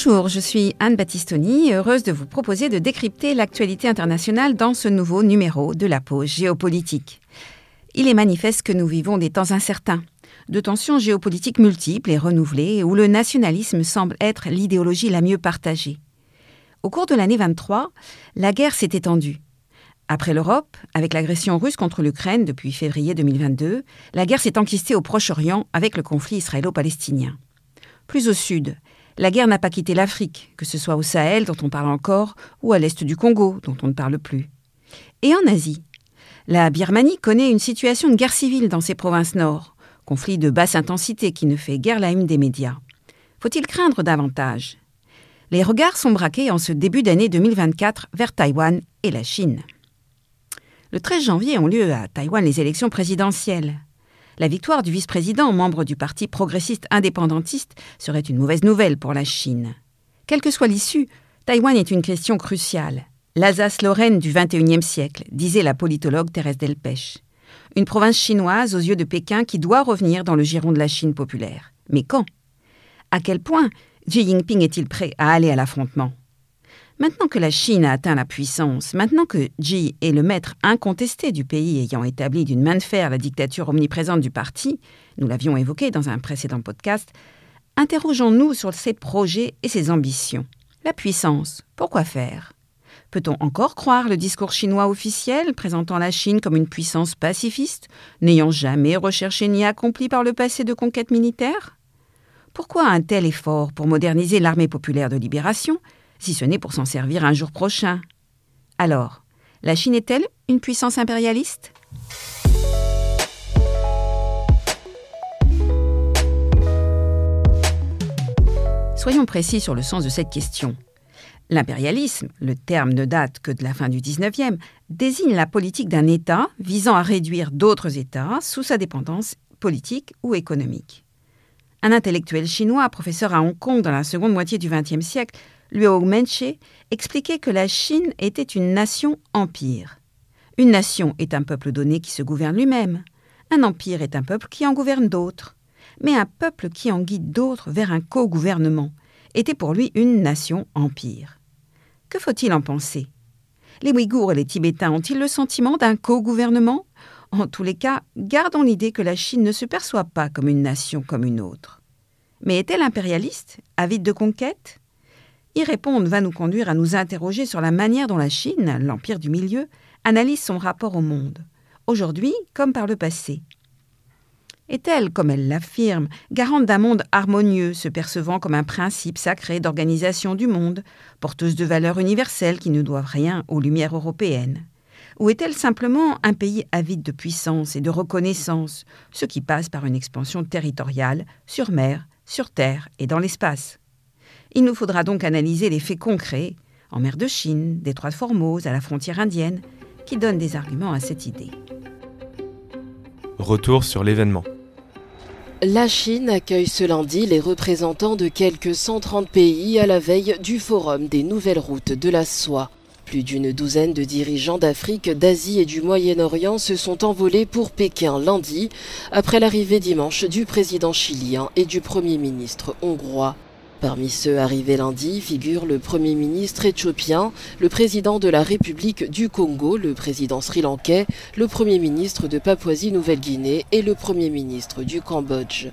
Bonjour, je suis Anne Battistoni, heureuse de vous proposer de décrypter l'actualité internationale dans ce nouveau numéro de la pause géopolitique. Il est manifeste que nous vivons des temps incertains, de tensions géopolitiques multiples et renouvelées, où le nationalisme semble être l'idéologie la mieux partagée. Au cours de l'année 23, la guerre s'est étendue. Après l'Europe, avec l'agression russe contre l'Ukraine depuis février 2022, la guerre s'est enquistée au Proche-Orient avec le conflit israélo-palestinien. Plus au sud, la guerre n'a pas quitté l'Afrique, que ce soit au Sahel, dont on parle encore, ou à l'est du Congo, dont on ne parle plus. Et en Asie, la Birmanie connaît une situation de guerre civile dans ses provinces nord, conflit de basse intensité qui ne fait guère la une des médias. Faut-il craindre davantage? Les regards sont braqués en ce début d'année 2024 vers Taïwan et la Chine. Le 13 janvier ont lieu à Taïwan les élections présidentielles. La victoire du vice-président, membre du parti progressiste indépendantiste, serait une mauvaise nouvelle pour la Chine. Quelle que soit l'issue, Taïwan est une question cruciale. L'Alsace-Lorraine du XXIe siècle, disait la politologue Thérèse Delpech. Une province chinoise aux yeux de Pékin qui doit revenir dans le giron de la Chine populaire. Mais quand? À quel point Xi Jinping est-il prêt à aller à l'affrontement? Maintenant que la Chine a atteint la puissance, maintenant que Xi est le maître incontesté du pays ayant établi d'une main de fer la dictature omniprésente du parti, nous l'avions évoqué dans un précédent podcast, interrogeons-nous sur ses projets et ses ambitions. La puissance, pourquoi faire? Peut-on encore croire le discours chinois officiel présentant la Chine comme une puissance pacifiste, n'ayant jamais recherché ni accompli par le passé de conquêtes militaires? Pourquoi un tel effort pour moderniser l'armée populaire de libération si ce n'est pour s'en servir un jour prochain. Alors, la Chine est-elle une puissance impérialiste? Soyons précis sur le sens de cette question. L'impérialisme, le terme ne date que de la fin du XIXe, désigne la politique d'un État visant à réduire d'autres États sous sa dépendance politique ou économique. Un intellectuel chinois, professeur à Hong Kong dans la seconde moitié du XXe siècle, Luo Menche expliquait que la Chine était une nation-empire. Une nation est un peuple donné qui se gouverne lui-même. Un empire est un peuple qui en gouverne d'autres. Mais un peuple qui en guide d'autres vers un co-gouvernement était pour lui une nation-empire. Que faut-il en penser? Les Ouïghours et les Tibétains ont-ils le sentiment d'un co-gouvernement? En tous les cas, gardons l'idée que la Chine ne se perçoit pas comme une nation comme une autre. Mais est-elle impérialiste, avide de conquête? Y répondre va nous conduire à nous interroger sur la manière dont la Chine, l'empire du milieu, analyse son rapport au monde, aujourd'hui comme par le passé. Est-elle, comme elle l'affirme, garante d'un monde harmonieux, se percevant comme un principe sacré d'organisation du monde, porteuse de valeurs universelles qui ne doivent rien aux lumières européennes. Ou est-elle simplement un pays avide de puissance et de reconnaissance, ce qui passe par une expansion territoriale, sur mer, sur terre et dans l'espace? Il nous faudra donc analyser les faits concrets, en mer de Chine, détroit de Formose, à la frontière indienne, qui donnent des arguments à cette idée. Retour sur l'événement. La Chine accueille ce lundi les représentants de quelques 130 pays à la veille du Forum des nouvelles routes de la soie. Plus d'une douzaine de dirigeants d'Afrique, d'Asie et du Moyen-Orient se sont envolés pour Pékin lundi, après l'arrivée dimanche du président chilien et du Premier ministre hongrois. Parmi ceux arrivés lundi figurent le Premier ministre éthiopien, le président de la République du Congo, le président sri-lankais, le Premier ministre de Papouasie-Nouvelle-Guinée et le Premier ministre du Cambodge.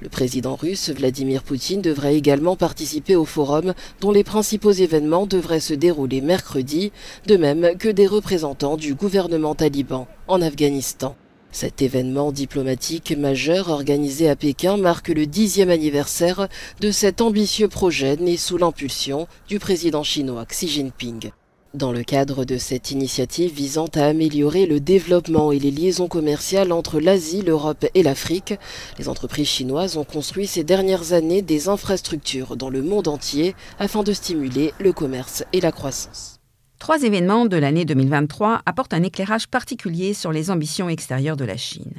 Le président russe Vladimir Poutine devrait également participer au forum dont les principaux événements devraient se dérouler mercredi, de même que des représentants du gouvernement taliban en Afghanistan. Cet événement diplomatique majeur organisé à Pékin marque le dixième anniversaire de cet ambitieux projet né sous l'impulsion du président chinois Xi Jinping. Dans le cadre de cette initiative visant à améliorer le développement et les liaisons commerciales entre l'Asie, l'Europe et l'Afrique, les entreprises chinoises ont construit ces dernières années des infrastructures dans le monde entier afin de stimuler le commerce et la croissance. Trois événements de l'année 2023 apportent un éclairage particulier sur les ambitions extérieures de la Chine.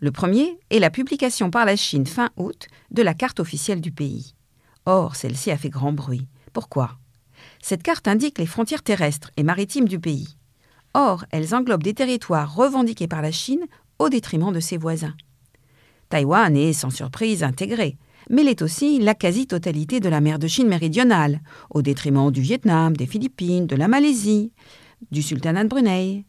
Le premier est la publication par la Chine fin août de la carte officielle du pays. Or, celle-ci a fait grand bruit. Pourquoi? Cette carte indique les frontières terrestres et maritimes du pays. Or, elles englobent des territoires revendiqués par la Chine au détriment de ses voisins. Taïwan est sans surprise intégré, mais elle est aussi la quasi-totalité de la mer de Chine méridionale, au détriment du Vietnam, des Philippines, de la Malaisie, du sultanat de Brunei.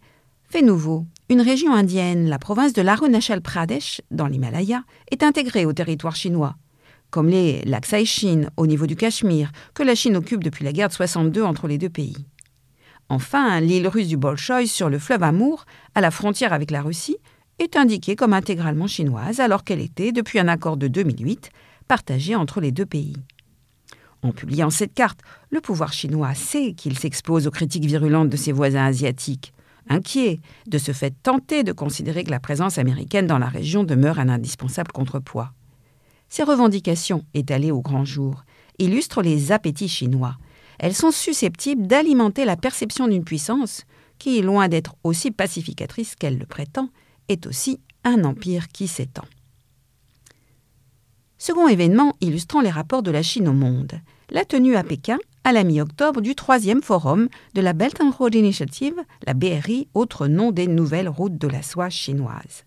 Fait nouveau, une région indienne, la province de l'Arunachal Pradesh, dans l'Himalaya, est intégrée au territoire chinois, comme les Laksai Chine au niveau du Cachemire, que la Chine occupe depuis la guerre de 62 entre les deux pays. Enfin, l'île russe du Bolchoï sur le fleuve Amour, à la frontière avec la Russie, est indiquée comme intégralement chinoise alors qu'elle était, depuis un accord de 2008, partagée entre les deux pays. En publiant cette carte, le pouvoir chinois sait qu'il s'expose aux critiques virulentes de ses voisins asiatiques, inquiet de ce fait tenté de considérer que la présence américaine dans la région demeure un indispensable contrepoids. Ces revendications, étalées au grand jour, illustrent les appétits chinois. Elles sont susceptibles d'alimenter la perception d'une puissance qui, loin d'être aussi pacificatrice qu'elle le prétend, est aussi un empire qui s'étend. Second événement illustrant les rapports de la Chine au monde, la tenue à Pékin, à la mi-octobre, du troisième forum de la Belt and Road Initiative, la BRI, autre nom des nouvelles routes de la soie chinoises.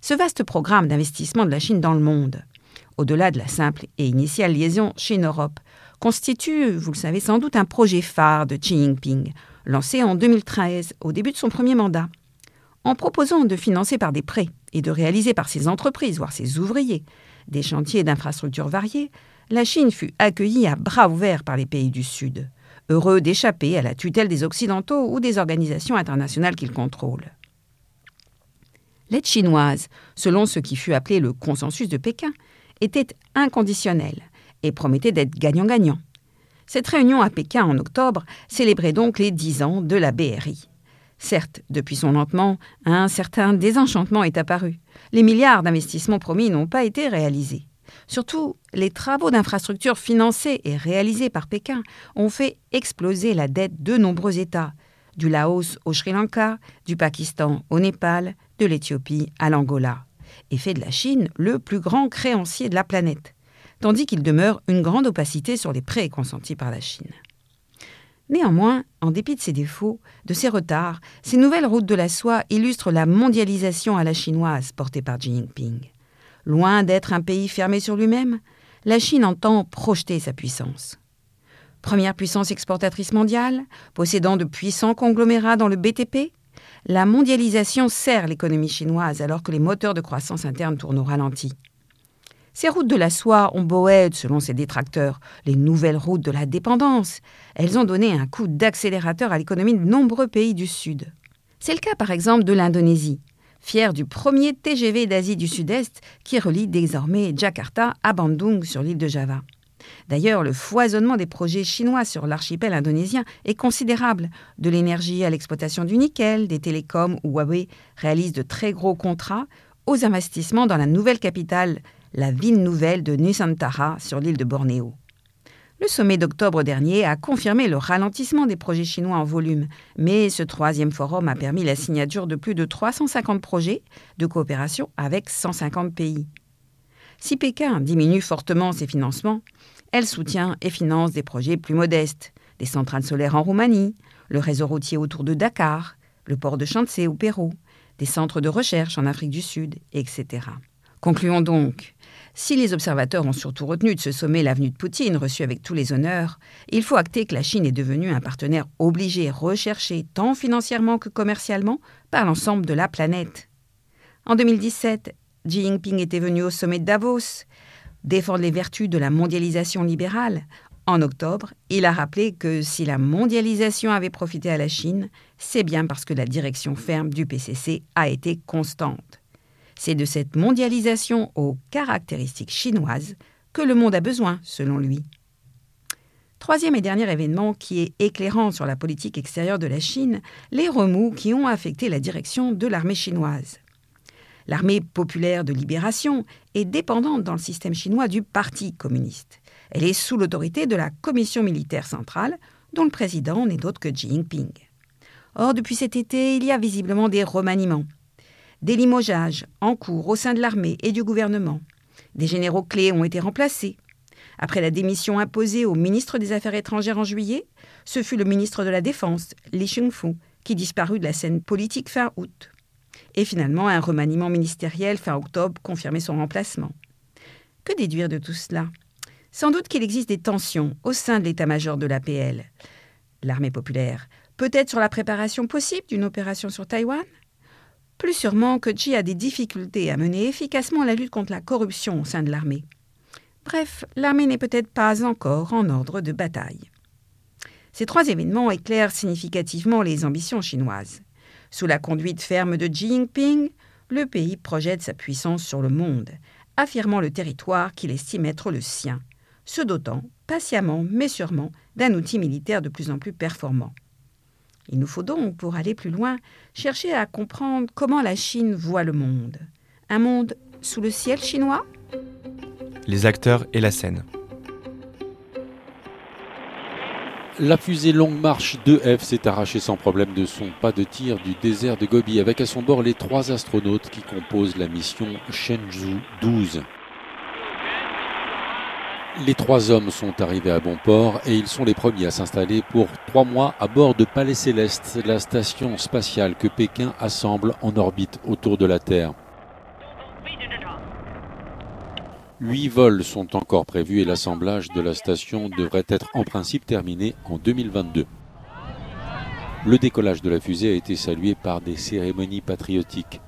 Ce vaste programme d'investissement de la Chine dans le monde, au-delà de la simple et initiale liaison Chine-Europe, constitue, vous le savez sans doute, un projet phare de Xi Jinping, lancé en 2013, au début de son premier mandat. En proposant de financer par des prêts et de réaliser par ses entreprises, voire ses ouvriers, des chantiers d'infrastructures variés, la Chine fut accueillie à bras ouverts par les pays du Sud, heureux d'échapper à la tutelle des Occidentaux ou des organisations internationales qu'ils contrôlent. L'aide chinoise, selon ce qui fut appelé le consensus de Pékin, était inconditionnelle et promettait d'être gagnant-gagnant. Cette réunion à Pékin en octobre célébrait donc les dix ans de la BRI. Certes, depuis son lancement, un certain désenchantement est apparu. Les milliards d'investissements promis n'ont pas été réalisés. Surtout, les travaux d'infrastructures financés et réalisés par Pékin ont fait exploser la dette de nombreux États, du Laos au Sri Lanka, du Pakistan au Népal, de l'Éthiopie à l'Angola, et fait de la Chine le plus grand créancier de la planète, tandis qu'il demeure une grande opacité sur les prêts consentis par la Chine. Néanmoins, en dépit de ses défauts, de ses retards, ces nouvelles routes de la soie illustrent la mondialisation à la chinoise portée par Xi Jinping. Loin d'être un pays fermé sur lui-même, la Chine entend projeter sa puissance. Première puissance exportatrice mondiale, possédant de puissants conglomérats dans le BTP, la mondialisation sert l'économie chinoise alors que les moteurs de croissance interne tournent au ralenti. Ces routes de la soie ont beau être, selon ses détracteurs, les nouvelles routes de la dépendance. Elles ont donné un coup d'accélérateur à l'économie de nombreux pays du Sud. C'est le cas par exemple de l'Indonésie, fière du premier TGV d'Asie du Sud-Est qui relie désormais Jakarta à Bandung sur l'île de Java. D'ailleurs, le foisonnement des projets chinois sur l'archipel indonésien est considérable. De l'énergie à l'exploitation du nickel, des télécoms où Huawei réalise de très gros contrats, aux investissements dans la nouvelle capitale la ville nouvelle de Nusantara sur l'île de Bornéo. Le sommet d'octobre dernier a confirmé le ralentissement des projets chinois en volume, mais ce troisième forum a permis la signature de plus de 350 projets de coopération avec 150 pays. Si Pékin diminue fortement ses financements, elle soutient et finance des projets plus modestes, des centrales solaires en Roumanie, le réseau routier autour de Dakar, le port de Chantsé au Pérou, des centres de recherche en Afrique du Sud, etc. Concluons donc. Si les observateurs ont surtout retenu de ce sommet l'avenue de Poutine, reçue avec tous les honneurs, il faut acter que la Chine est devenue un partenaire obligé, recherché tant financièrement que commercialement par l'ensemble de la planète. En 2017, Xi Jinping était venu au sommet de Davos défendre les vertus de la mondialisation libérale. En octobre, il a rappelé que si la mondialisation avait profité à la Chine, c'est bien parce que la direction ferme du PCC a été constante. C'est de cette mondialisation aux caractéristiques chinoises que le monde a besoin, selon lui. Troisième et dernier événement qui est éclairant sur la politique extérieure de la Chine, les remous qui ont affecté la direction de l'armée chinoise. L'armée populaire de libération est dépendante dans le système chinois du Parti communiste. Elle est sous l'autorité de la Commission militaire centrale, dont le président n'est autre que Xi Jinping. Or, depuis cet été, il y a visiblement des remaniements. Des limogeages en cours au sein de l'armée et du gouvernement. Des généraux clés ont été remplacés. Après la démission imposée au ministre des Affaires étrangères en juillet, ce fut le ministre de la Défense, Li Chengfu, qui disparut de la scène politique fin août. Et finalement, un remaniement ministériel fin octobre confirmait son remplacement. Que déduire de tout cela? Sans doute qu'il existe des tensions au sein de l'état-major de l'APL, l'armée populaire, peut-être sur la préparation possible d'une opération sur Taïwan? Plus sûrement que Xi a des difficultés à mener efficacement la lutte contre la corruption au sein de l'armée. Bref, l'armée n'est peut-être pas encore en ordre de bataille. Ces trois événements éclairent significativement les ambitions chinoises. Sous la conduite ferme de Xi Jinping, le pays projette sa puissance sur le monde, affirmant le territoire qu'il estime être le sien, se dotant, patiemment mais sûrement, d'un outil militaire de plus en plus performant. Il nous faut donc, pour aller plus loin, chercher à comprendre comment la Chine voit le monde. Un monde sous le ciel chinois? Les acteurs et la scène. La fusée Longue Marche 2F s'est arrachée sans problème de son pas de tir du désert de Gobi avec à son bord les trois astronautes qui composent la mission Shenzhou 12. Les trois hommes sont arrivés à bon port et ils sont les premiers à s'installer pour trois mois à bord de Palais Céleste, la station spatiale que Pékin assemble en orbite autour de la Terre. Huit vols sont encore prévus et l'assemblage de la station devrait être en principe terminé en 2022. Le décollage de la fusée a été salué par des cérémonies patriotiques.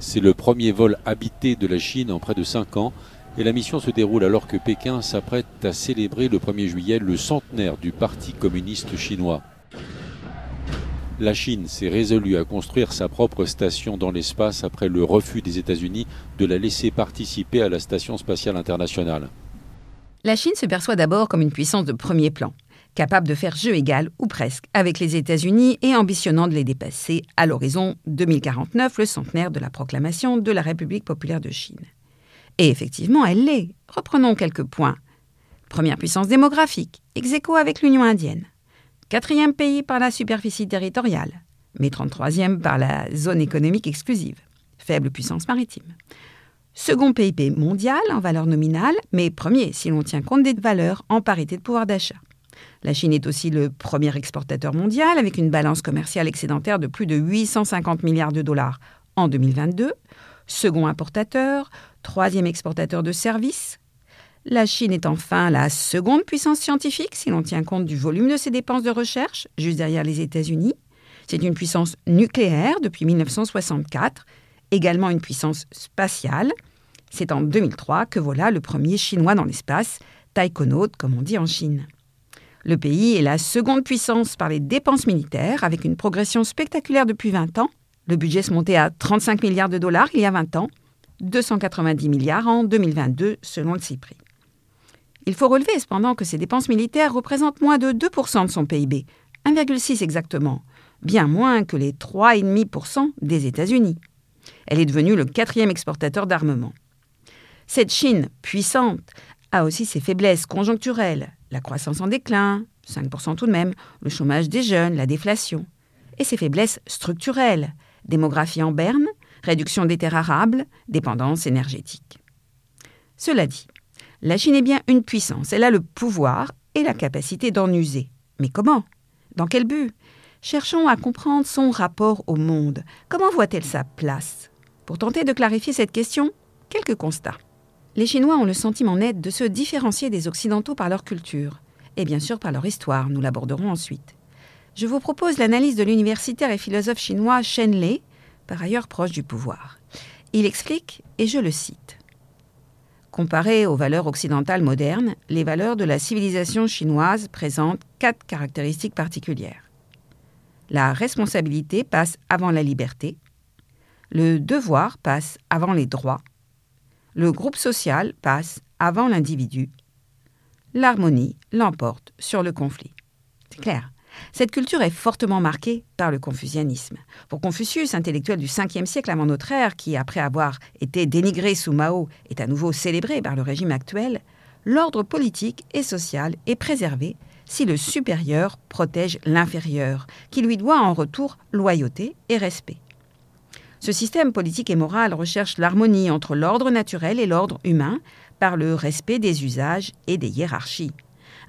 C'est le premier vol habité de la Chine en près de cinq ans et la mission se déroule alors que Pékin s'apprête à célébrer le 1er juillet le centenaire du Parti communiste chinois la Chine s'est résolue à construire sa propre station dans l'espace après le refus des États-Unis de la laisser participer à la Station spatiale internationale. La Chine se perçoit d'abord comme une puissance de premier plan, capable de faire jeu égal, ou presque, avec les États-Unis et ambitionnant de les dépasser à l'horizon 2049, le centenaire de la proclamation de la République populaire de Chine. Et effectivement, elle l'est. Reprenons quelques points. Première puissance démographique, ex avec l'Union indienne quatrième pays par la superficie territoriale, mais 33e par la zone économique exclusive, faible puissance maritime. Second PIB mondial en valeur nominale, mais premier si l'on tient compte des valeurs en parité de pouvoir d'achat. La Chine est aussi le premier exportateur mondial avec une balance commerciale excédentaire de plus de 850 milliards de dollars en 2022. Second importateur, troisième exportateur de services, la Chine est enfin la seconde puissance scientifique si l'on tient compte du volume de ses dépenses de recherche, juste derrière les États-Unis. C'est une puissance nucléaire depuis 1964, également une puissance spatiale. C'est en 2003 que voilà le premier Chinois dans l'espace, taïkonaute comme on dit en Chine. Le pays est la seconde puissance par les dépenses militaires, avec une progression spectaculaire depuis 20 ans. Le budget se montait à 35 milliards de dollars il y a 20 ans, 290 milliards en 2022 selon le CIPRI. Il faut relever cependant que ces dépenses militaires représentent moins de 2% de son PIB, 1,6 exactement, bien moins que les 3,5% des États-Unis. Elle est devenue le quatrième exportateur d'armement. Cette Chine puissante a aussi ses faiblesses conjoncturelles, la croissance en déclin, 5% tout de même, le chômage des jeunes, la déflation, et ses faiblesses structurelles, démographie en berne, réduction des terres arables, dépendance énergétique. Cela dit, la Chine est bien une puissance. Elle a le pouvoir et la capacité d'en user. Mais comment? Dans quel but? Cherchons à comprendre son rapport au monde. Comment voit-elle sa place? Pour tenter de clarifier cette question, quelques constats. Les Chinois ont le sentiment net de se différencier des Occidentaux par leur culture, et bien sûr par leur histoire, nous l'aborderons ensuite. Je vous propose l'analyse de l'universitaire et philosophe chinois Shen Lei, par ailleurs proche du pouvoir. Il explique, et je le cite, Comparées aux valeurs occidentales modernes, les valeurs de la civilisation chinoise présentent quatre caractéristiques particulières. La responsabilité passe avant la liberté, le devoir passe avant les droits, le groupe social passe avant l'individu, l'harmonie l'emporte sur le conflit. C'est clair. Cette culture est fortement marquée par le confucianisme. Pour Confucius, intellectuel du 5e siècle avant notre ère, qui, après avoir été dénigré sous Mao, est à nouveau célébré par le régime actuel, l'ordre politique et social est préservé si le supérieur protège l'inférieur, qui lui doit en retour loyauté et respect. Ce système politique et moral recherche l'harmonie entre l'ordre naturel et l'ordre humain par le respect des usages et des hiérarchies.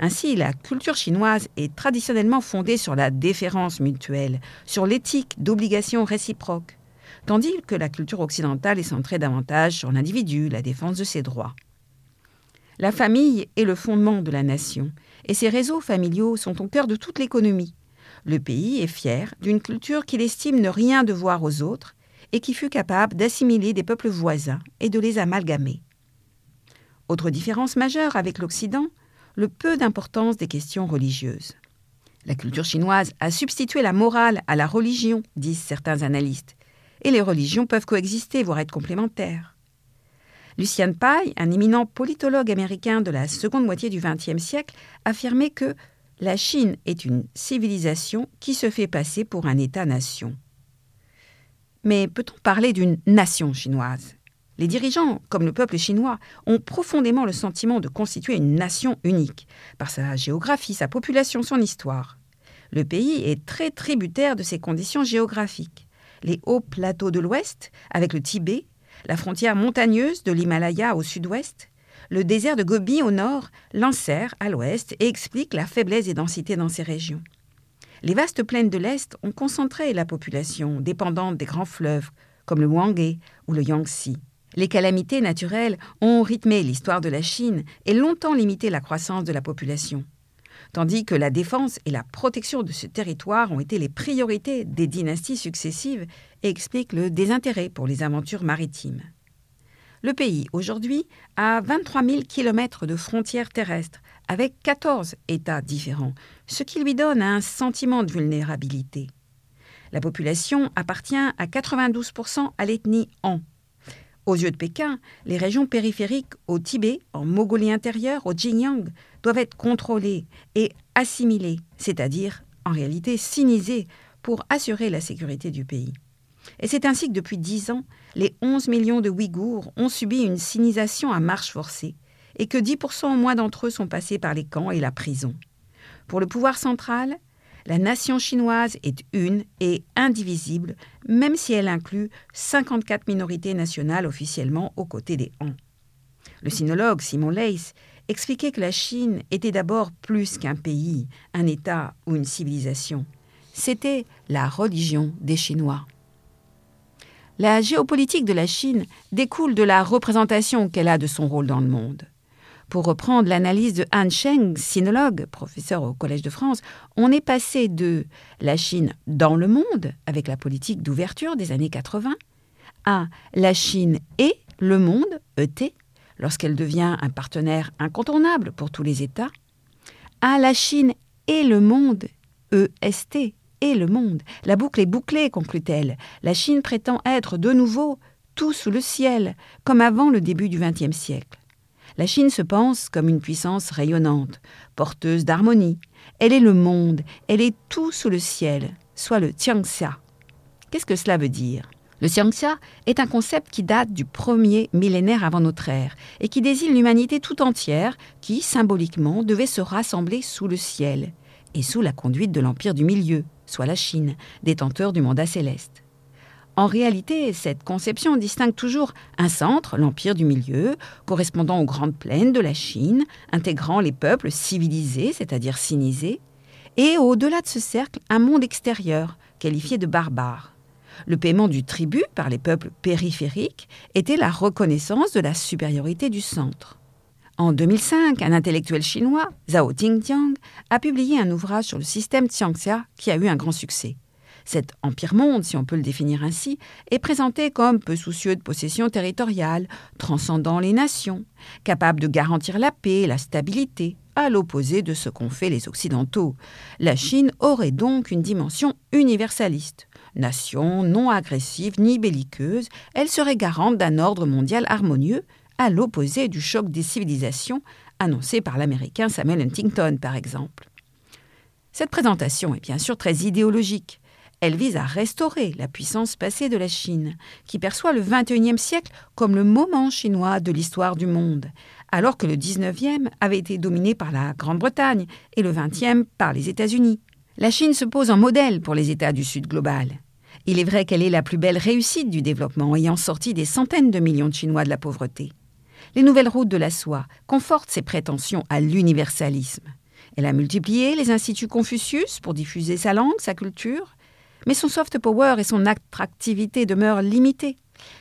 Ainsi, la culture chinoise est traditionnellement fondée sur la déférence mutuelle, sur l'éthique d'obligation réciproque. tandis que la culture occidentale est centrée davantage sur l'individu, la défense de ses droits. La famille est le fondement de la nation, et ses réseaux familiaux sont au cœur de toute l'économie. Le pays est fier d'une culture qu'il estime ne rien devoir aux autres et qui fut capable d'assimiler des peuples voisins et de les amalgamer. Autre différence majeure avec l'Occident, le peu d'importance des questions religieuses. La culture chinoise a substitué la morale à la religion, disent certains analystes, et les religions peuvent coexister, voire être complémentaires. Lucian Pye, un éminent politologue américain de la seconde moitié du XXe siècle, affirmait que la Chine est une civilisation qui se fait passer pour un État-nation. Mais peut-on parler d'une nation chinoise? Les dirigeants, comme le peuple chinois, ont profondément le sentiment de constituer une nation unique, par sa géographie, sa population, son histoire. Le pays est très tributaire de ses conditions géographiques. Les hauts plateaux de l'ouest, avec le Tibet, la frontière montagneuse de l'Himalaya au sud-ouest, le désert de Gobi au nord, l'enserre à l'ouest et explique la faiblesse des densités dans ces régions. Les vastes plaines de l'Est ont concentré la population dépendante des grands fleuves, comme le Huanghe ou le Yangtze. Les calamités naturelles ont rythmé l'histoire de la Chine et longtemps limité la croissance de la population, tandis que la défense et la protection de ce territoire ont été les priorités des dynasties successives et expliquent le désintérêt pour les aventures maritimes. Le pays, aujourd'hui, a 23 000 kilomètres de frontières terrestres, avec 14 États différents, ce qui lui donne un sentiment de vulnérabilité. La population appartient à 92% à l'ethnie Han. Aux yeux de Pékin, les régions périphériques au Tibet, en Mongolie intérieure, au Xinjiang, doivent être contrôlées et assimilées, c'est-à-dire en réalité sinisées, pour assurer la sécurité du pays. Et c'est ainsi que depuis dix ans, les 11 millions de Ouïghours ont subi une sinisation à marche forcée et que 10% au moins d'entre eux sont passés par les camps et la prison. Pour le pouvoir central, la nation chinoise est une et indivisible, même si elle inclut 54 minorités nationales officiellement aux côtés des Han. Le sinologue Simon Leys expliquait que la Chine était d'abord plus qu'un pays, un État ou une civilisation. C'était la religion des Chinois. La géopolitique de la Chine découle de la représentation qu'elle a de son rôle dans le monde. Pour reprendre l'analyse de Han Sheng, sinologue, professeur au Collège de France, on est passé de la Chine dans le monde, avec la politique d'ouverture des années 80, à la Chine et le monde, ET, lorsqu'elle devient un partenaire incontournable pour tous les États, à la Chine et le monde, EST, et le monde. La boucle est bouclée, conclut-elle. La Chine prétend être de nouveau tout sous le ciel, comme avant le début du XXe siècle. La Chine se pense comme une puissance rayonnante, porteuse d'harmonie. Elle est le monde, elle est tout sous le ciel, soit le Tiangxia. Qu'est-ce que cela veut dire? Le Tiangxia est un concept qui date du premier millénaire avant notre ère et qui désigne l'humanité tout entière qui, symboliquement, devait se rassembler sous le ciel et sous la conduite de l'Empire du Milieu, soit la Chine, détenteur du mandat céleste. En réalité, cette conception distingue toujours un centre, l'Empire du Milieu, correspondant aux grandes plaines de la Chine, intégrant les peuples civilisés, c'est-à-dire sinisés, et au-delà de ce cercle, un monde extérieur, qualifié de barbare. Le paiement du tribut par les peuples périphériques était la reconnaissance de la supériorité du centre. En 2005, un intellectuel chinois, Zhao Jingjiang, a publié un ouvrage sur le système Xiangxia qui a eu un grand succès. Cet empire-monde, si on peut le définir ainsi, est présenté comme peu soucieux de possession territoriale, transcendant les nations, capable de garantir la paix et la stabilité, à l'opposé de ce qu'ont fait les Occidentaux. La Chine aurait donc une dimension universaliste. Nation non agressive ni belliqueuse, elle serait garante d'un ordre mondial harmonieux à l'opposé du choc des civilisations annoncé par l'Américain Samuel Huntington, par exemple. Cette présentation est bien sûr très idéologique. Elle vise à restaurer la puissance passée de la Chine, qui perçoit le XXIe siècle comme le moment chinois de l'histoire du monde, alors que le XIXe avait été dominé par la Grande-Bretagne et le XXe par les États-Unis. La Chine se pose en modèle pour les États du Sud global. Il est vrai qu'elle est la plus belle réussite du développement, ayant sorti des centaines de millions de Chinois de la pauvreté les nouvelles routes de la soie confortent ses prétentions à l'universalisme. Elle a multiplié les instituts Confucius pour diffuser sa langue, sa culture. Mais son soft power et son attractivité demeurent limités.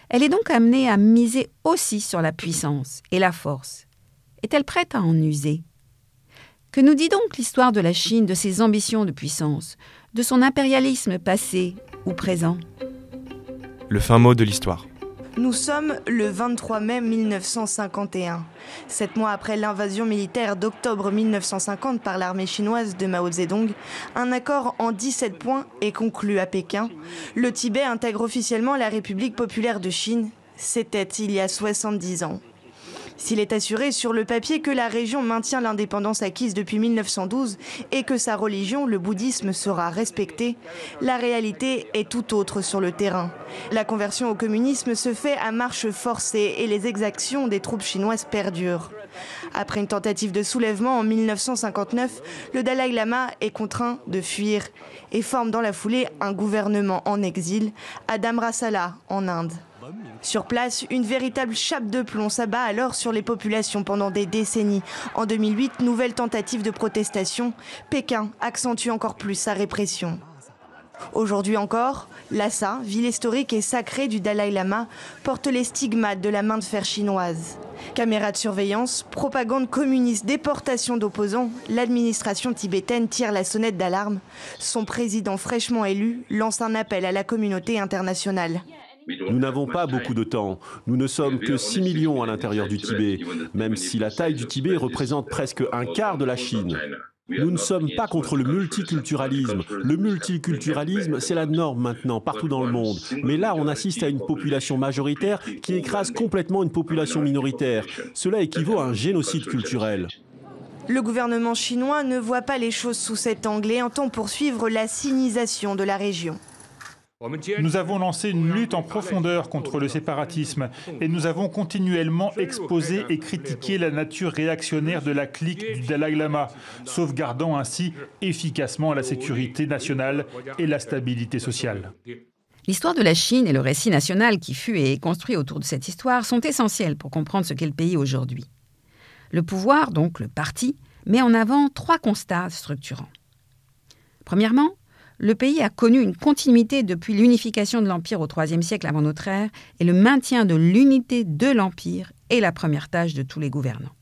Elle est donc amenée à miser aussi sur la puissance et la force. Est-elle prête à en user? Que nous dit donc l'histoire de la Chine, de ses ambitions de puissance, de son impérialisme passé ou présent? Le fin mot de l'histoire. Nous sommes le 23 mai 1951, sept mois après l'invasion militaire d'octobre 1950 par l'armée chinoise de Mao Zedong. Un accord en 17 points est conclu à Pékin. Le Tibet intègre officiellement la République populaire de Chine. C'était il y a 70 ans. S'il est assuré sur le papier que la région maintient l'indépendance acquise depuis 1912 et que sa religion, le bouddhisme, sera respectée, la réalité est tout autre sur le terrain. La conversion au communisme se fait à marche forcée et les exactions des troupes chinoises perdurent. Après une tentative de soulèvement en 1959, le Dalai Lama est contraint de fuir et forme dans la foulée un gouvernement en exil à Dhamrasala en Inde. Sur place, une véritable chape de plomb s'abat alors sur les populations pendant des décennies. En 2008, nouvelle tentative de protestation. Pékin accentue encore plus sa répression. Aujourd'hui encore, Lhasa, ville historique et sacrée du Dalai Lama, porte les stigmates de la main de fer chinoise. Caméras de surveillance, propagande communiste, déportation d'opposants, l'administration tibétaine tire la sonnette d'alarme. Son président fraîchement élu lance un appel à la communauté internationale. Nous n'avons pas beaucoup de temps. Nous ne sommes que 6 millions à l'intérieur du Tibet, même si la taille du Tibet représente presque un quart de la Chine. Nous ne sommes pas contre le multiculturalisme. Le multiculturalisme, c'est la norme maintenant, partout dans le monde. Mais là, on assiste à une population majoritaire qui écrase complètement une population minoritaire. Cela équivaut à un génocide culturel. Le gouvernement chinois ne voit pas les choses sous cet angle et entend poursuivre la sinisation de la région. Nous avons lancé une lutte en profondeur contre le séparatisme et nous avons continuellement exposé et critiqué la nature réactionnaire de la clique du Dalai Lama, sauvegardant ainsi efficacement la sécurité nationale et la stabilité sociale. L'histoire de la Chine et le récit national qui fut et est construit autour de cette histoire sont essentiels pour comprendre ce qu'est le pays aujourd'hui. Le pouvoir, donc le parti, met en avant trois constats structurants. Premièrement, le pays a connu une continuité depuis l'unification de l'Empire au IIIe siècle avant notre ère et le maintien de l'unité de l'Empire est la première tâche de tous les gouvernants.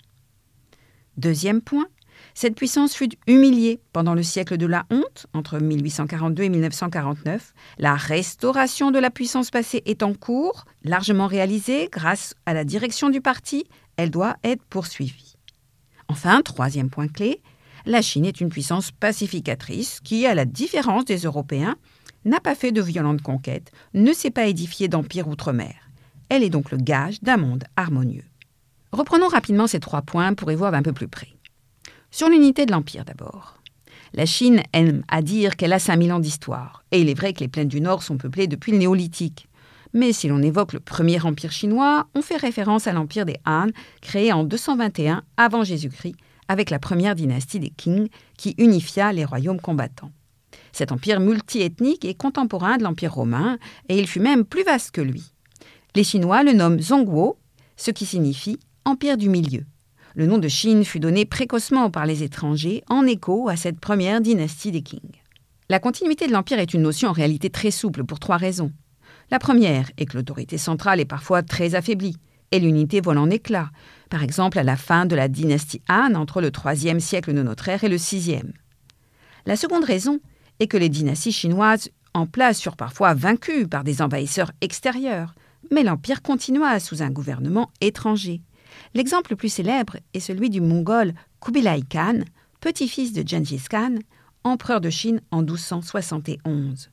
Deuxième point, cette puissance fut humiliée pendant le siècle de la honte, entre 1842 et 1949. La restauration de la puissance passée est en cours, largement réalisée grâce à la direction du parti. Elle doit être poursuivie. Enfin, troisième point clé, la Chine est une puissance pacificatrice qui, à la différence des Européens, n'a pas fait de violentes conquêtes, ne s'est pas édifiée d'empire outre-mer. Elle est donc le gage d'un monde harmonieux. Reprenons rapidement ces trois points pour y voir d'un peu plus près. Sur l'unité de l'Empire d'abord. La Chine aime à dire qu'elle a 5000 ans d'histoire, et il est vrai que les plaines du Nord sont peuplées depuis le néolithique. Mais si l'on évoque le premier empire chinois, on fait référence à l'empire des Han, créé en 221 avant Jésus-Christ avec la première dynastie des Qing qui unifia les royaumes combattants. Cet empire multiethnique est contemporain de l'Empire romain et il fut même plus vaste que lui. Les Chinois le nomment Zhongguo, ce qui signifie Empire du Milieu. Le nom de Chine fut donné précocement par les étrangers en écho à cette première dynastie des Qing. La continuité de l'Empire est une notion en réalité très souple pour trois raisons. La première est que l'autorité centrale est parfois très affaiblie et l'unité vole en éclats, par exemple à la fin de la dynastie Han entre le IIIe siècle de notre ère et le VIe. La seconde raison est que les dynasties chinoises en place furent parfois vaincues par des envahisseurs extérieurs, mais l'empire continua sous un gouvernement étranger. L'exemple le plus célèbre est celui du mongol Kubilai Khan, petit-fils de Genghis Khan, empereur de Chine en 1271.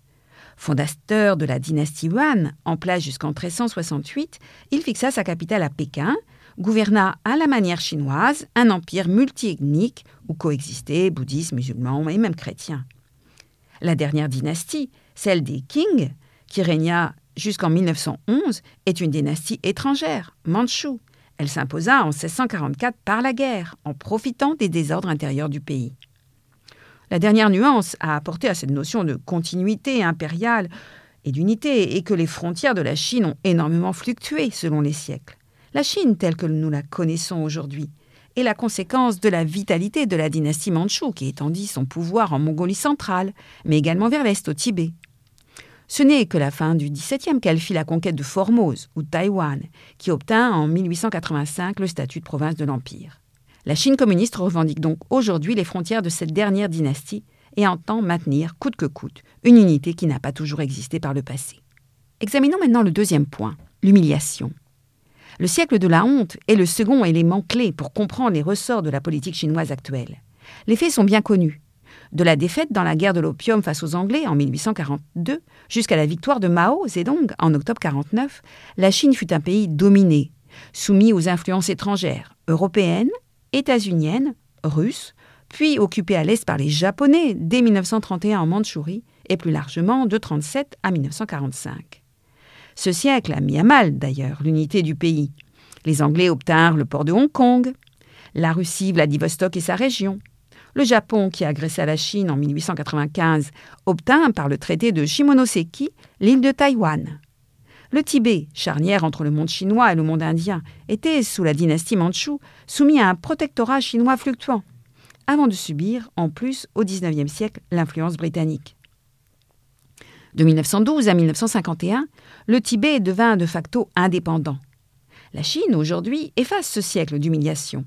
Fondateur de la dynastie Yuan, en place jusqu'en 1368, il fixa sa capitale à Pékin, gouverna à la manière chinoise un empire multiethnique où coexistaient bouddhistes, musulmans et même chrétiens. La dernière dynastie, celle des Qing, qui régna jusqu'en 1911, est une dynastie étrangère, mandchoue. Elle s'imposa en 1644 par la guerre, en profitant des désordres intérieurs du pays. La dernière nuance à apporter à cette notion de continuité impériale et d'unité est que les frontières de la Chine ont énormément fluctué selon les siècles. La Chine telle que nous la connaissons aujourd'hui est la conséquence de la vitalité de la dynastie mandchoue qui étendit son pouvoir en Mongolie centrale, mais également vers l'est au Tibet. Ce n'est que la fin du XVIIe qu'elle fit la conquête de Formose ou Taïwan, qui obtint en 1885 le statut de province de l'Empire. La Chine communiste revendique donc aujourd'hui les frontières de cette dernière dynastie et entend maintenir, coûte que coûte, une unité qui n'a pas toujours existé par le passé. Examinons maintenant le deuxième point, l'humiliation. Le siècle de la honte est le second élément clé pour comprendre les ressorts de la politique chinoise actuelle. Les faits sont bien connus. De la défaite dans la guerre de l'opium face aux Anglais en 1842 jusqu'à la victoire de Mao Zedong en octobre 1949, la Chine fut un pays dominé, soumis aux influences étrangères, européennes, états-uniennes, russes, puis occupé à l'est par les Japonais dès 1931 en Mandchourie et plus largement de 1937 à 1945. Ce siècle a mis à mal, d'ailleurs, l'unité du pays. Les Anglais obtinrent le port de Hong Kong, la Russie Vladivostok et sa région. Le Japon, qui agressa la Chine en 1895, obtint par le traité de Shimonoseki l'île de Taïwan. Le Tibet, charnière entre le monde chinois et le monde indien, était, sous la dynastie mandchoue, soumis à un protectorat chinois fluctuant, avant de subir, en plus, au XIXe siècle, l'influence britannique. De 1912 à 1951, le Tibet devint de facto indépendant. La Chine, aujourd'hui, efface ce siècle d'humiliation.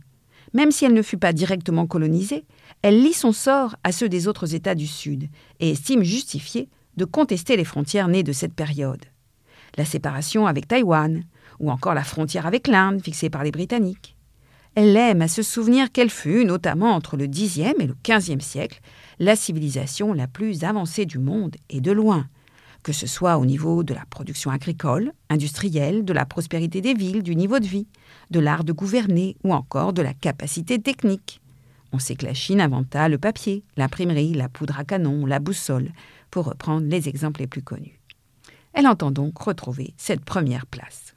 Même si elle ne fut pas directement colonisée, elle lie son sort à ceux des autres États du Sud et estime justifié de contester les frontières nées de cette période. La séparation avec Taïwan, ou encore la frontière avec l'Inde fixée par les Britanniques. Elle aime à se souvenir qu'elle fut, notamment entre le Xe et le XVe siècle, la civilisation la plus avancée du monde et de loin, que ce soit au niveau de la production agricole, industrielle, de la prospérité des villes, du niveau de vie, de l'art de gouverner ou encore de la capacité technique. On sait que la Chine inventa le papier, l'imprimerie, la poudre à canon, la boussole, pour reprendre les exemples les plus connus. Elle entend donc retrouver cette première place.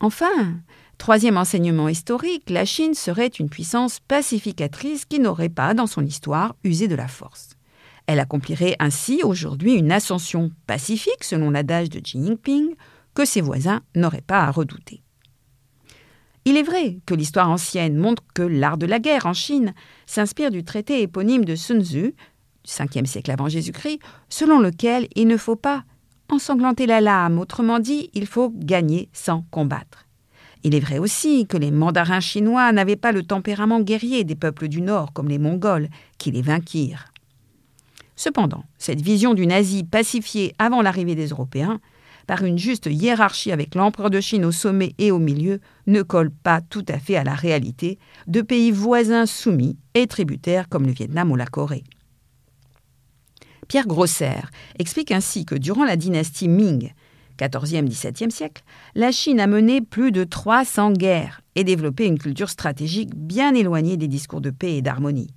Enfin, troisième enseignement historique, la Chine serait une puissance pacificatrice qui n'aurait pas, dans son histoire, usé de la force. Elle accomplirait ainsi aujourd'hui une ascension pacifique, selon l'adage de Xi Jinping, que ses voisins n'auraient pas à redouter. Il est vrai que l'histoire ancienne montre que l'art de la guerre en Chine s'inspire du traité éponyme de Sun Tzu, du 5e siècle avant Jésus-Christ, selon lequel il ne faut pas ensanglanter la lame, autrement dit, il faut gagner sans combattre. Il est vrai aussi que les mandarins chinois n'avaient pas le tempérament guerrier des peuples du Nord comme les Mongols, qui les vainquirent. Cependant, cette vision d'une Asie pacifiée avant l'arrivée des Européens, par une juste hiérarchie avec l'empereur de Chine au sommet et au milieu, ne colle pas tout à fait à la réalité de pays voisins soumis et tributaires comme le Vietnam ou la Corée. Pierre Grosser explique ainsi que durant la dynastie Ming, 14e-17e siècle, la Chine a mené plus de 300 guerres et développé une culture stratégique bien éloignée des discours de paix et d'harmonie.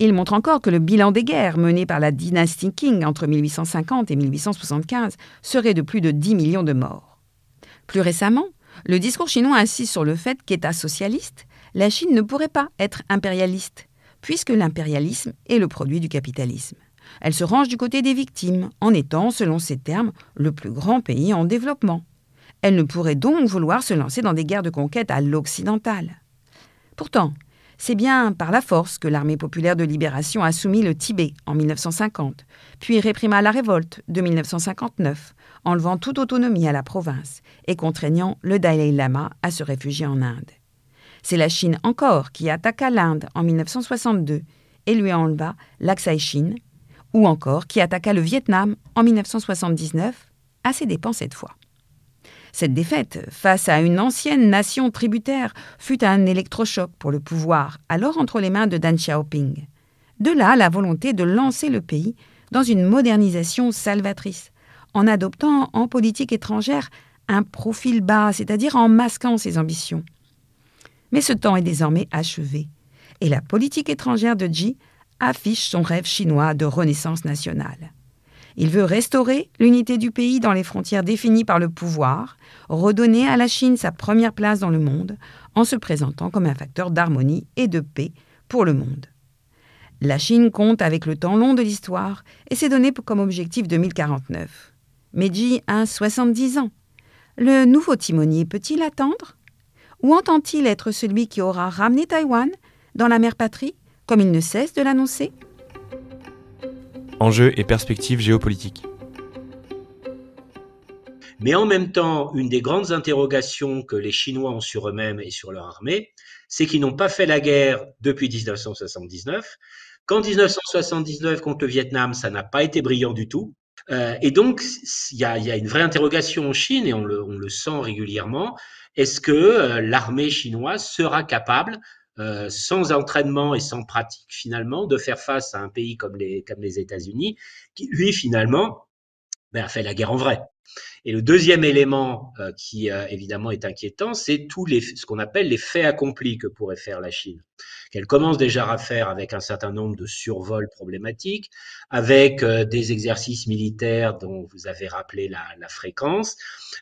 Il montre encore que le bilan des guerres menées par la dynastie Qing entre 1850 et 1875 serait de plus de 10 millions de morts. Plus récemment, le discours chinois insiste sur le fait qu'État socialiste, la Chine ne pourrait pas être impérialiste, puisque l'impérialisme est le produit du capitalisme. Elle se range du côté des victimes, en étant, selon ses termes, le plus grand pays en développement. Elle ne pourrait donc vouloir se lancer dans des guerres de conquête à l'occidental. Pourtant, c'est bien par la force que l'armée populaire de libération a soumis le Tibet en 1950, puis réprima la révolte de 1959, enlevant toute autonomie à la province et contraignant le Dalai Lama à se réfugier en Inde. C'est la Chine encore qui attaqua l'Inde en 1962 et lui enleva l'Aksai Chine, ou encore qui attaqua le Vietnam en 1979, à ses dépens cette fois. Cette défaite, face à une ancienne nation tributaire, fut un électrochoc pour le pouvoir, alors entre les mains de Deng Xiaoping. De là la volonté de lancer le pays dans une modernisation salvatrice, en adoptant en politique étrangère un profil bas, c'est-à-dire en masquant ses ambitions. Mais ce temps est désormais achevé, et la politique étrangère de Xi affiche son rêve chinois de renaissance nationale. Il veut restaurer l'unité du pays dans les frontières définies par le pouvoir, redonner à la Chine sa première place dans le monde, en se présentant comme un facteur d'harmonie et de paix pour le monde. La Chine compte avec le temps long de l'histoire et s'est donné comme objectif 2049. Meiji a 70 ans. Le nouveau timonier peut-il attendre? Ou entend-il être celui qui aura ramené Taïwan dans la mère patrie, comme il ne cesse de l'annoncer? Enjeux et perspectives géopolitiques. Mais en même temps, une des grandes interrogations que les Chinois ont sur eux-mêmes et sur leur armée, c'est qu'ils n'ont pas fait la guerre depuis 1979. Qu'en 1979, contre le Vietnam, ça n'a pas été brillant du tout. Euh, et donc, il y a, une vraie interrogation en Chine, et on le, on le sent régulièrement. Est-ce que euh, l'armée chinoise sera capable, euh, sans entraînement et sans pratique finalement, de faire face à un pays comme les, États-Unis, qui lui finalement ben, a fait la guerre en vrai. Et le deuxième élément euh, qui euh, évidemment est inquiétant, c'est tous les ce qu'on appelle les faits accomplis que pourrait faire la Chine, qu'elle commence déjà à faire avec un certain nombre de survols problématiques, avec des exercices militaires dont vous avez rappelé la fréquence,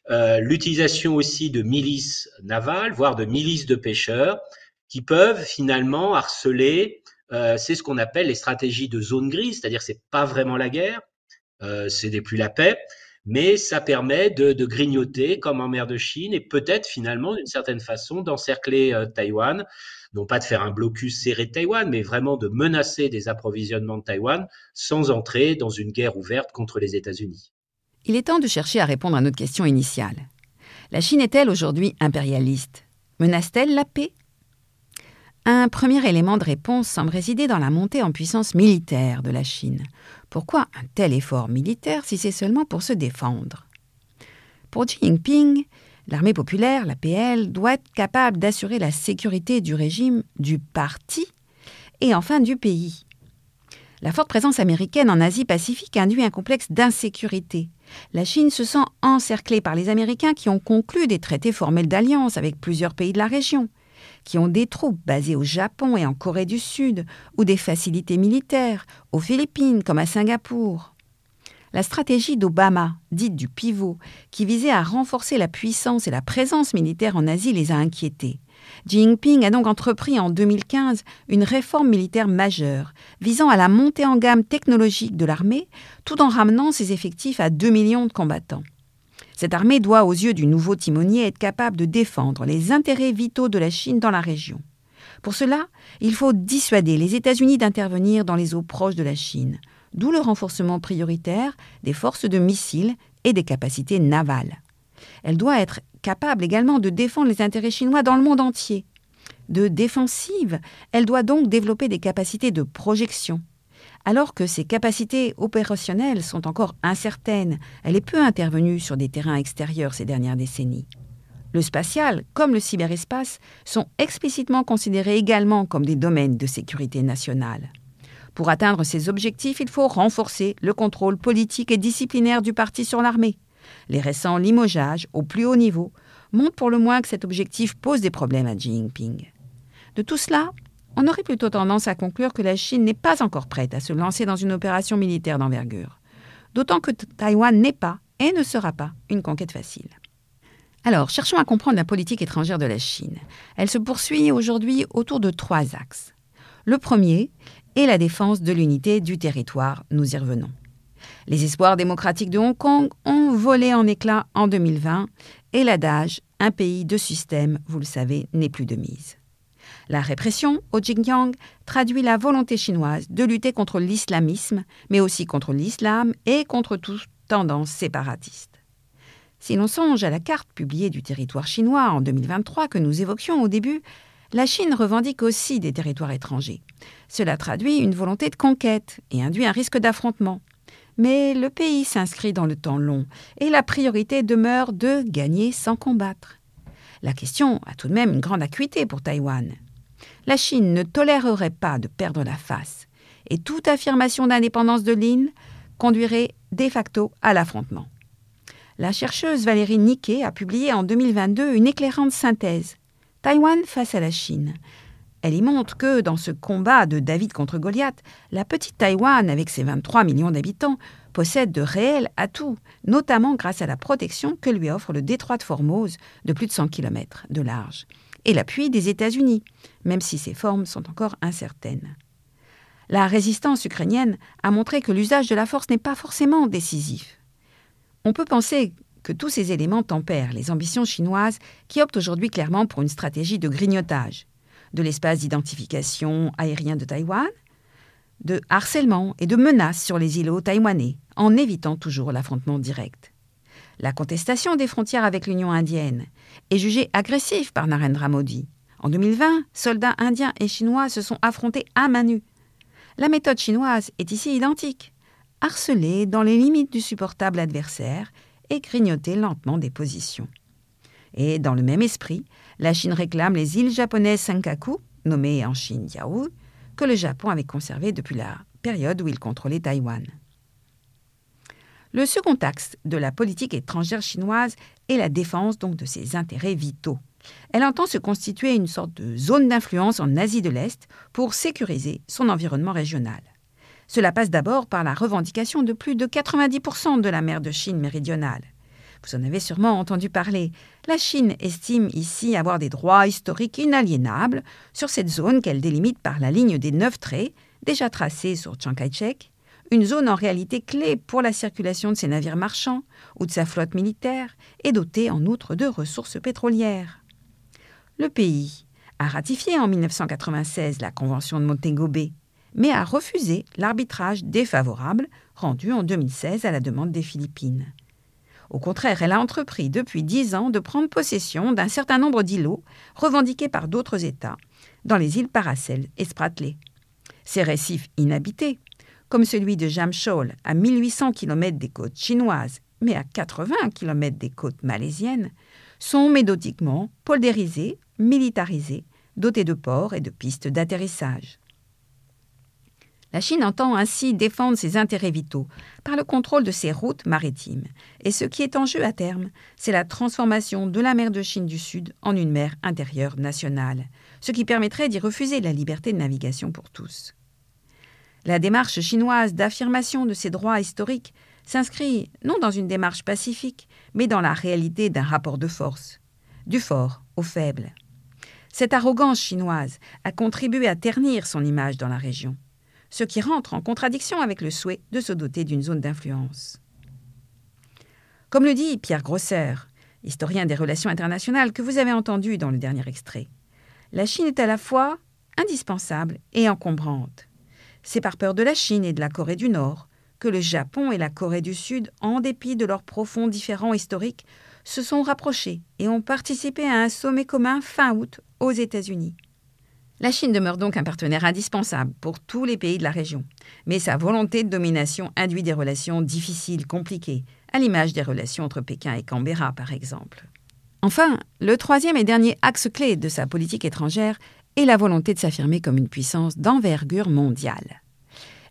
l'utilisation aussi de milices navales, voire de milices de pêcheurs, qui peuvent finalement harceler. c'est ce qu'on appelle les stratégies de zone grise, c'est-à-dire c'est pas vraiment la guerre, c'est des plus la paix, mais ça permet de, de, grignoter comme en mer de Chine et peut-être finalement d'une certaine façon d'encercler euh, Taïwan, non pas de faire un blocus serré de Taïwan, mais vraiment de menacer des approvisionnements de Taïwan sans entrer dans une guerre ouverte contre les États-Unis. Il est temps de chercher à répondre à notre question initiale. La Chine est-elle aujourd'hui impérialiste? Menace-t-elle la paix? Un premier élément de réponse semble résider dans la montée en puissance militaire de la Chine. Pourquoi un tel effort militaire si c'est seulement pour se défendre? Pour Xi Jinping, l'armée populaire, l'APL, doit être capable d'assurer la sécurité du régime, du parti et enfin du pays. La forte présence américaine en Asie-Pacifique induit un complexe d'insécurité. La Chine se sent encerclée par les Américains qui ont conclu des traités formels d'alliance avec plusieurs pays de la région qui ont des troupes basées au Japon et en Corée du Sud, ou des facilités militaires, aux Philippines comme à Singapour. La stratégie d'Obama, dite du pivot, qui visait à renforcer la puissance et la présence militaire en Asie, les a inquiétés. Jinping a donc entrepris en 2015 une réforme militaire majeure, visant à la montée en gamme technologique de l'armée, tout en ramenant ses effectifs à 2 millions de combattants. Cette armée doit, aux yeux du nouveau timonier, être capable de défendre les intérêts vitaux de la Chine dans la région. Pour cela, il faut dissuader les États-Unis d'intervenir dans les eaux proches de la Chine, d'où le renforcement prioritaire des forces de missiles et des capacités navales. Elle doit être capable également de défendre les intérêts chinois dans le monde entier. De défensive, elle doit donc développer des capacités de projection, alors que ses capacités opérationnelles sont encore incertaines, elle est peu intervenue sur des terrains extérieurs ces dernières décennies. Le spatial, comme le cyberespace, sont explicitement considérés également comme des domaines de sécurité nationale. Pour atteindre ces objectifs, il faut renforcer le contrôle politique et disciplinaire du parti sur l'armée. Les récents limogeages au plus haut niveau montrent pour le moins que cet objectif pose des problèmes à Xi Jinping. De tout cela, on aurait plutôt tendance à conclure que la Chine n'est pas encore prête à se lancer dans une opération militaire d'envergure. D'autant que Taïwan n'est pas et ne sera pas une conquête facile. Alors, cherchons à comprendre la politique étrangère de la Chine. Elle se poursuit aujourd'hui autour de trois axes. Le premier est la défense de l'unité du territoire, nous y revenons. Les espoirs démocratiques de Hong Kong ont volé en éclats en 2020 et l'adage un pays, de système, vous le savez, n'est plus de mise. La répression au Xinjiang traduit la volonté chinoise de lutter contre l'islamisme, mais aussi contre l'islam et contre toute tendance séparatiste. Si l'on songe à la carte publiée du territoire chinois en 2023 que nous évoquions au début, la Chine revendique aussi des territoires étrangers. Cela traduit une volonté de conquête et induit un risque d'affrontement. Mais le pays s'inscrit dans le temps long et la priorité demeure de gagner sans combattre. La question a tout de même une grande acuité pour Taïwan la Chine ne tolérerait pas de perdre la face, et toute affirmation d'indépendance de l'île conduirait de facto à l'affrontement. La chercheuse Valérie Niquet a publié en 2022 une éclairante synthèse Taïwan face à la Chine. Elle y montre que, dans ce combat de David contre Goliath, la petite Taïwan, avec ses 23 millions d'habitants, possède de réels atouts, notamment grâce à la protection que lui offre le détroit de Formose de plus de 100 km de large et l'appui des États-Unis, même si ces formes sont encore incertaines. La résistance ukrainienne a montré que l'usage de la force n'est pas forcément décisif. On peut penser que tous ces éléments tempèrent les ambitions chinoises qui optent aujourd'hui clairement pour une stratégie de grignotage de l'espace d'identification aérien de Taïwan, de harcèlement et de menaces sur les îlots taïwanais, en évitant toujours l'affrontement direct. La contestation des frontières avec l'Union indienne est jugée agressive par Narendra Modi. En 2020, soldats indiens et chinois se sont affrontés à main nue. La méthode chinoise est ici identique. Harceler dans les limites du supportable adversaire et grignoter lentement des positions. Et dans le même esprit, la Chine réclame les îles japonaises Senkaku, nommées en Chine Yao, que le Japon avait conservées depuis la période où il contrôlait Taïwan. Le second axe de la politique étrangère chinoise est la défense donc de ses intérêts vitaux. Elle entend se constituer une sorte de zone d'influence en Asie de l'Est pour sécuriser son environnement régional. Cela passe d'abord par la revendication de plus de 90% de la mer de Chine méridionale. Vous en avez sûrement entendu parler. La Chine estime ici avoir des droits historiques inaliénables sur cette zone qu'elle délimite par la ligne des neuf traits, déjà tracée sur Chiang Kai-shek, une zone en réalité clé pour la circulation de ses navires marchands ou de sa flotte militaire, et dotée en outre de ressources pétrolières. Le pays a ratifié en 1996 la Convention de Montego Bay, mais a refusé l'arbitrage défavorable rendu en 2016 à la demande des Philippines. Au contraire, elle a entrepris depuis dix ans de prendre possession d'un certain nombre d'îlots revendiqués par d'autres États dans les îles Paracel et Spratly. Ces récifs inhabités comme celui de Jamshol à 1800 km des côtes chinoises, mais à 80 km des côtes malaisiennes, sont méthodiquement poldérisés, militarisés, dotés de ports et de pistes d'atterrissage. La Chine entend ainsi défendre ses intérêts vitaux par le contrôle de ses routes maritimes. Et ce qui est en jeu à terme, c'est la transformation de la mer de Chine du Sud en une mer intérieure nationale, ce qui permettrait d'y refuser la liberté de navigation pour tous. La démarche chinoise d'affirmation de ses droits historiques s'inscrit non dans une démarche pacifique, mais dans la réalité d'un rapport de force, du fort au faible. Cette arrogance chinoise a contribué à ternir son image dans la région, ce qui rentre en contradiction avec le souhait de se doter d'une zone d'influence. Comme le dit Pierre Grosser, historien des relations internationales que vous avez entendu dans le dernier extrait, la Chine est à la fois indispensable et encombrante. C'est par peur de la Chine et de la Corée du Nord que le Japon et la Corée du Sud, en dépit de leurs profonds différends historiques, se sont rapprochés et ont participé à un sommet commun fin août aux États-Unis. La Chine demeure donc un partenaire indispensable pour tous les pays de la région, mais sa volonté de domination induit des relations difficiles, compliquées, à l'image des relations entre Pékin et Canberra par exemple. Enfin, le troisième et dernier axe clé de sa politique étrangère et la volonté de s'affirmer comme une puissance d'envergure mondiale.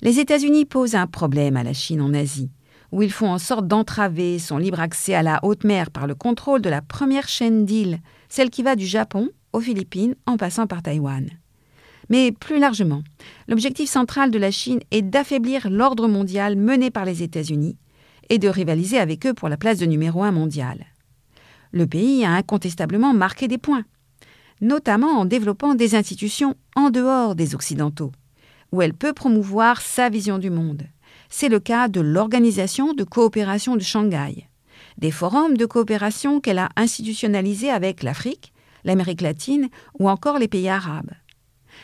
Les États-Unis posent un problème à la Chine en Asie, où ils font en sorte d'entraver son libre accès à la haute mer par le contrôle de la première chaîne d'îles, celle qui va du Japon aux Philippines en passant par Taïwan. Mais plus largement, l'objectif central de la Chine est d'affaiblir l'ordre mondial mené par les États-Unis et de rivaliser avec eux pour la place de numéro un mondial. Le pays a incontestablement marqué des points notamment en développant des institutions en dehors des Occidentaux, où elle peut promouvoir sa vision du monde. C'est le cas de l'Organisation de coopération de Shanghai, des forums de coopération qu'elle a institutionnalisés avec l'Afrique, l'Amérique latine ou encore les pays arabes.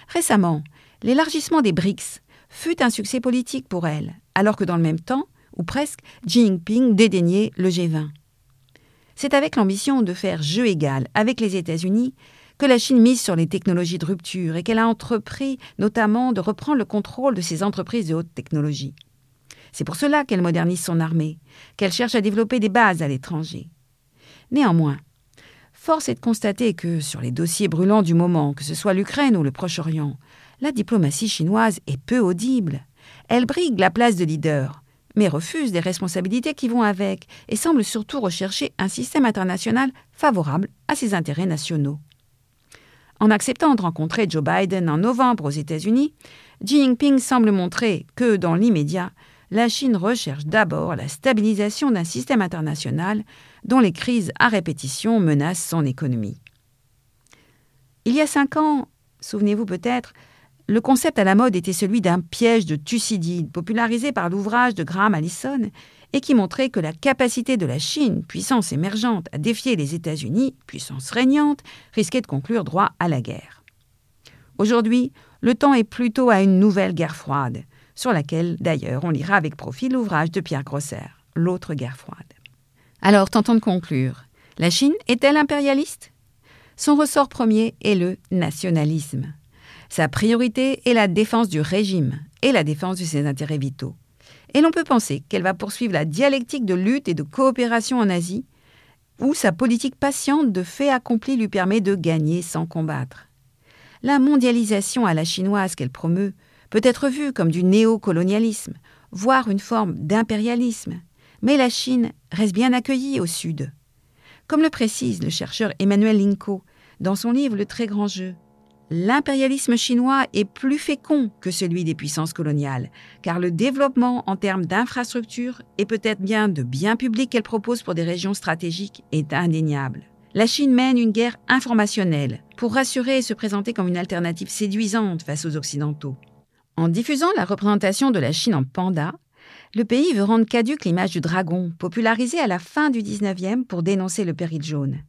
Récemment, l'élargissement des BRICS fut un succès politique pour elle, alors que dans le même temps, ou presque, Xi Jinping dédaignait le G20. C'est avec l'ambition de faire jeu égal avec les États-Unis que la Chine mise sur les technologies de rupture et qu'elle a entrepris notamment de reprendre le contrôle de ses entreprises de haute technologie. C'est pour cela qu'elle modernise son armée, qu'elle cherche à développer des bases à l'étranger. Néanmoins, force est de constater que sur les dossiers brûlants du moment, que ce soit l'Ukraine ou le Proche-Orient, la diplomatie chinoise est peu audible. Elle brigue la place de leader, mais refuse des responsabilités qui vont avec et semble surtout rechercher un système international favorable à ses intérêts nationaux. En acceptant de rencontrer Joe Biden en novembre aux États-Unis, Xi Jinping semble montrer que, dans l'immédiat, la Chine recherche d'abord la stabilisation d'un système international dont les crises à répétition menacent son économie. Il y a cinq ans, souvenez-vous peut-être, le concept à la mode était celui d'un piège de Thucydide, popularisé par l'ouvrage de Graham Allison et qui montrait que la capacité de la Chine, puissance émergente, à défier les États-Unis, puissance régnante, risquait de conclure droit à la guerre. Aujourd'hui, le temps est plutôt à une nouvelle guerre froide, sur laquelle d'ailleurs on lira avec profit l'ouvrage de Pierre Grosser, L'autre guerre froide. Alors, tentons de conclure. La Chine est-elle impérialiste? Son ressort premier est le nationalisme. Sa priorité est la défense du régime et la défense de ses intérêts vitaux. Et l'on peut penser qu'elle va poursuivre la dialectique de lutte et de coopération en Asie, où sa politique patiente de fait accompli lui permet de gagner sans combattre. La mondialisation à la chinoise qu'elle promeut peut être vue comme du néocolonialisme, voire une forme d'impérialisme, mais la Chine reste bien accueillie au Sud. Comme le précise le chercheur Emmanuel Linko dans son livre Le très grand jeu, l'impérialisme chinois est plus fécond que celui des puissances coloniales, car le développement en termes d'infrastructures et peut-être bien de biens publics qu'elle propose pour des régions stratégiques est indéniable. La Chine mène une guerre informationnelle pour rassurer et se présenter comme une alternative séduisante face aux Occidentaux. En diffusant la représentation de la Chine en panda, le pays veut rendre caduque l'image du dragon, popularisée à la fin du 19e pour dénoncer le péril jaune.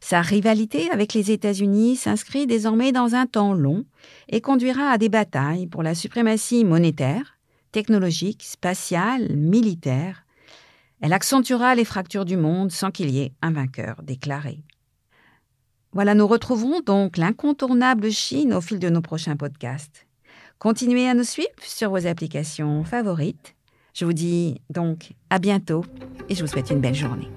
Sa rivalité avec les États-Unis s'inscrit désormais dans un temps long et conduira à des batailles pour la suprématie monétaire, technologique, spatiale, militaire. Elle accentuera les fractures du monde sans qu'il y ait un vainqueur déclaré. Voilà, nous retrouverons donc l'incontournable Chine au fil de nos prochains podcasts. Continuez à nous suivre sur vos applications favorites. Je vous dis donc à bientôt et je vous souhaite une belle journée.